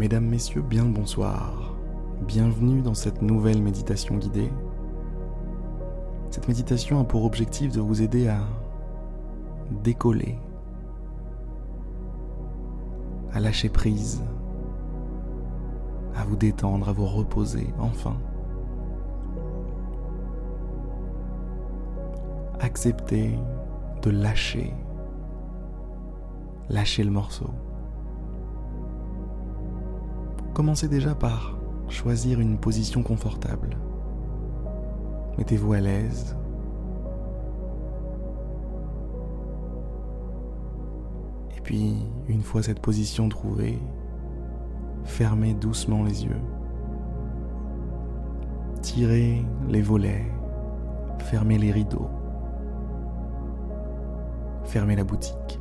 Mesdames, Messieurs, bien le bonsoir. Bienvenue dans cette nouvelle méditation guidée. Cette méditation a pour objectif de vous aider à décoller, à lâcher prise, à vous détendre, à vous reposer enfin. Acceptez de lâcher, lâcher le morceau. Commencez déjà par choisir une position confortable. Mettez-vous à l'aise. Et puis, une fois cette position trouvée, fermez doucement les yeux. Tirez les volets. Fermez les rideaux. Fermez la boutique.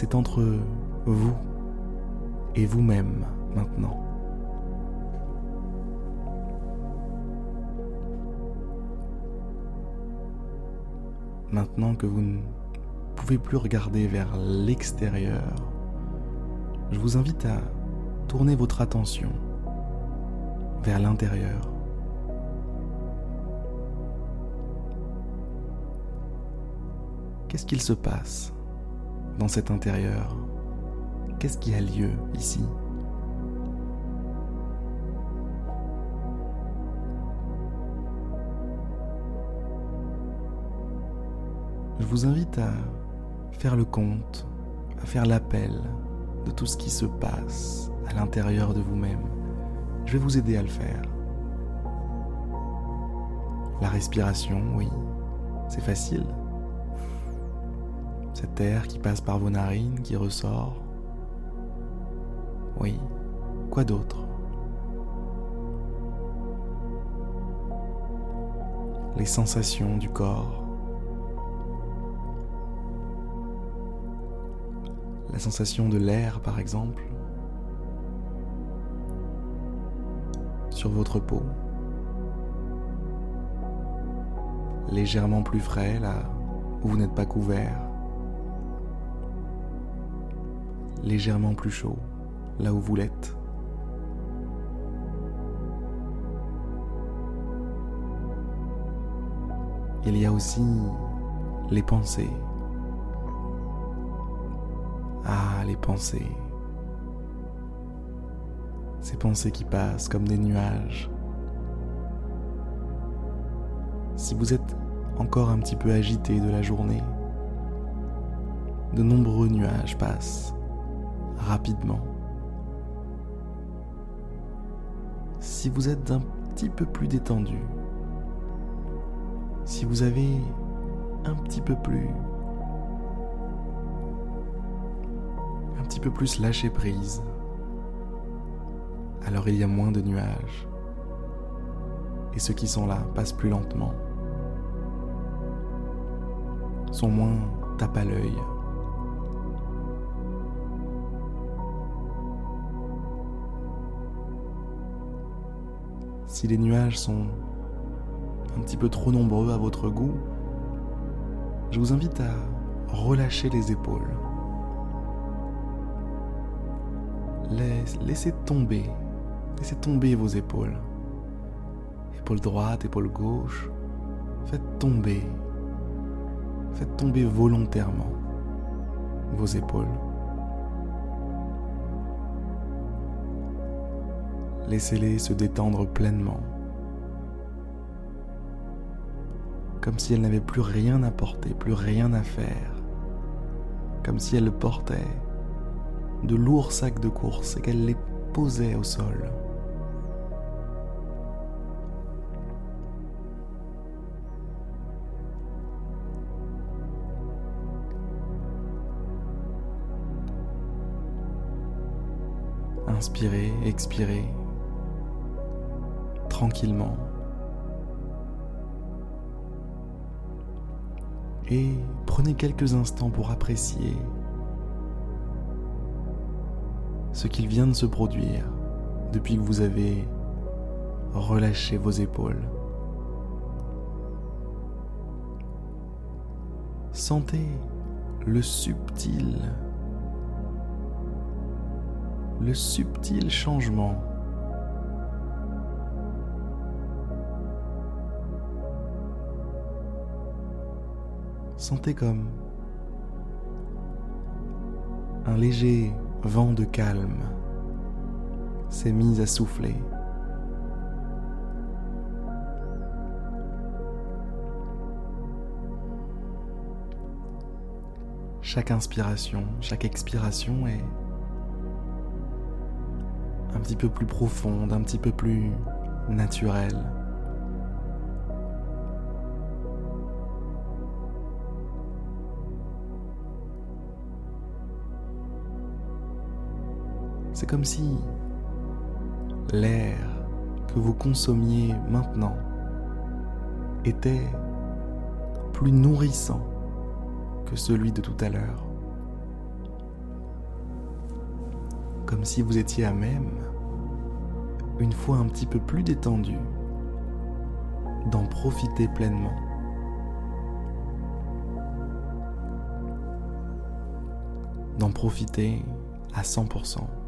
C'est entre vous et vous-même maintenant. Maintenant que vous ne pouvez plus regarder vers l'extérieur, je vous invite à tourner votre attention vers l'intérieur. Qu'est-ce qu'il se passe? Dans cet intérieur Qu'est-ce qui a lieu ici? Je vous invite à faire le compte, à faire l'appel de tout ce qui se passe à l'intérieur de vous-même. Je vais vous aider à le faire. La respiration, oui, c'est facile. Cet air qui passe par vos narines, qui ressort. Oui, quoi d'autre? Les sensations du corps. La sensation de l'air, par exemple, sur votre peau. Légèrement plus frais là où vous n'êtes pas couvert. Légèrement plus chaud là où vous l'êtes. Il y a aussi les pensées. Ah, les pensées. Ces pensées qui passent comme des nuages. Si vous êtes encore un petit peu agité de la journée, de nombreux nuages passent rapidement. Si vous êtes un petit peu plus détendu, si vous avez un petit peu plus un petit peu plus lâché prise, alors il y a moins de nuages. Et ceux qui sont là passent plus lentement, sont moins tape à l'œil, si les nuages sont un petit peu trop nombreux à votre goût, je vous invite à relâcher les épaules. Laissez tomber, laissez tomber vos épaules. Épaule droite, épaule gauche. Faites tomber, faites tomber volontairement vos épaules. Laissez-les se détendre pleinement, comme si elles n'avaient plus rien à porter, plus rien à faire, comme si elles portaient de lourds sacs de course et qu'elles les posaient au sol. Inspirez, expirez Et prenez quelques instants pour apprécier ce qu'il vient de se produire depuis que vous avez relâché vos épaules. Sentez le subtil, le subtil changement. Sentez comme un léger vent de calme s'est mis à souffler. Chaque inspiration, chaque expiration est un petit peu plus profonde, un petit peu plus naturelle. C'est comme si l'air que vous consommiez maintenant était plus nourrissant que celui de tout à l'heure. Comme si vous étiez à même, une fois un petit peu plus détendu, d'en profiter pleinement. D'en profiter à 100%.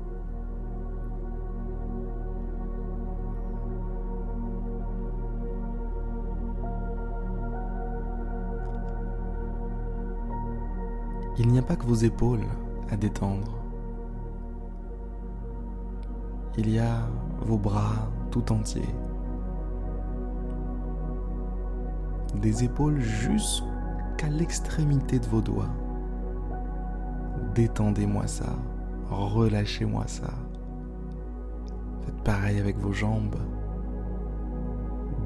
Il n'y a pas que vos épaules à détendre. Il y a vos bras tout entiers. Des épaules jusqu'à l'extrémité de vos doigts. Détendez-moi ça, relâchez-moi ça. Faites pareil avec vos jambes.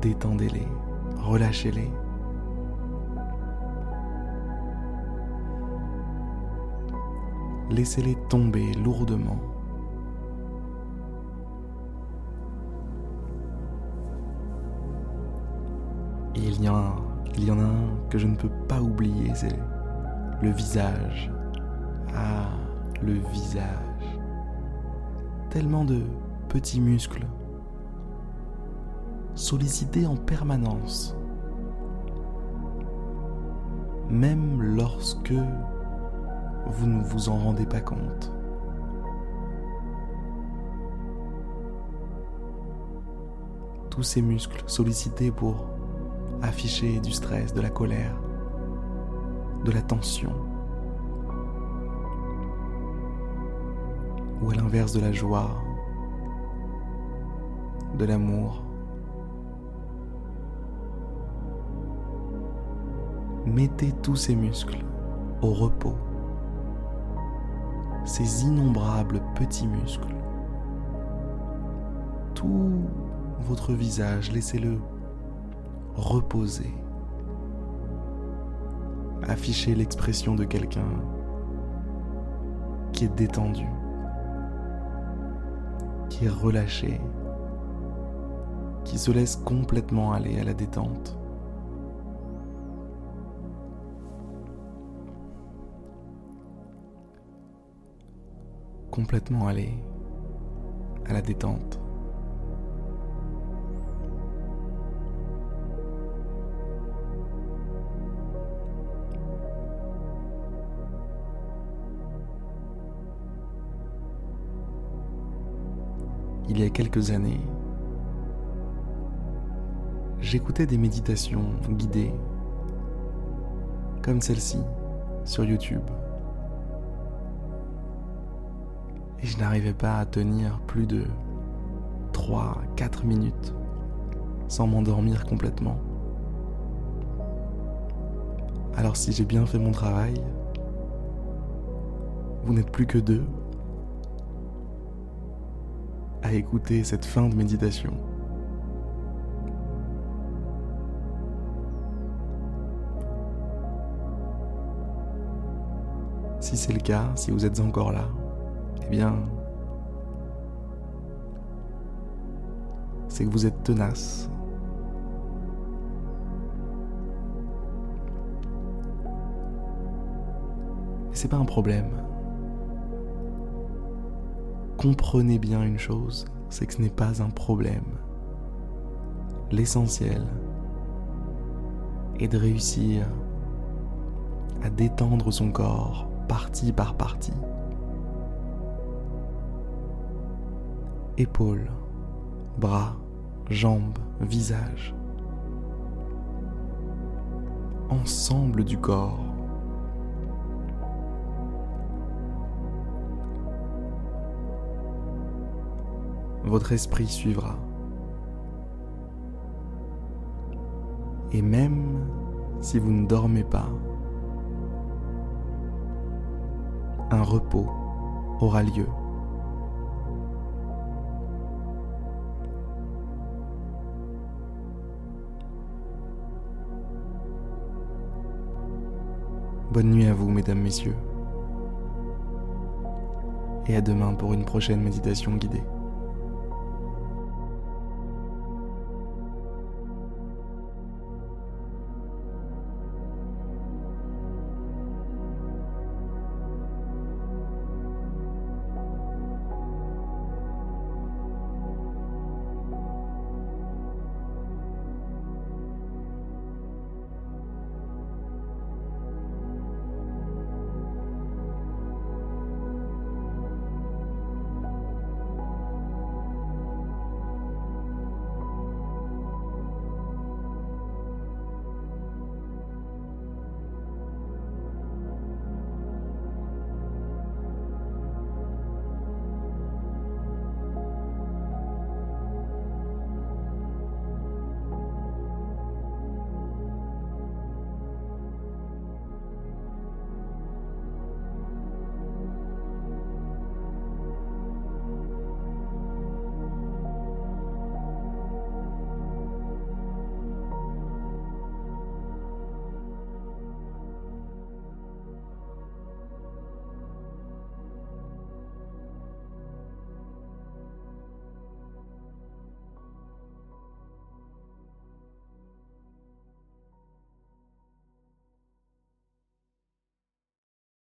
Détendez-les, relâchez-les. Laissez-les tomber lourdement. Il y, en a, il y en a un que je ne peux pas oublier, c'est le visage. Ah, le visage. Tellement de petits muscles sollicités en permanence. Même lorsque vous ne vous en rendez pas compte. Tous ces muscles sollicités pour afficher du stress, de la colère, de la tension, ou à l'inverse de la joie, de l'amour. Mettez tous ces muscles au repos ces innombrables petits muscles. Tout votre visage, laissez-le reposer. Affichez l'expression de quelqu'un qui est détendu, qui est relâché, qui se laisse complètement aller à la détente. Complètement aller à la détente. Il y a quelques années, j'écoutais des méditations guidées comme celle-ci sur YouTube. Et je n'arrivais pas à tenir plus de 3-4 minutes sans m'endormir complètement. Alors si j'ai bien fait mon travail, vous n'êtes plus que deux à écouter cette fin de méditation. Si c'est le cas, si vous êtes encore là, eh bien, c'est que vous êtes tenace. Et c'est pas un problème. Comprenez bien une chose, c'est que ce n'est pas un problème. L'essentiel est de réussir à détendre son corps partie par partie. Épaules, bras, jambes, visage. Ensemble du corps. Votre esprit suivra. Et même si vous ne dormez pas, un repos aura lieu. Bonne nuit à vous, mesdames, messieurs. Et à demain pour une prochaine méditation guidée.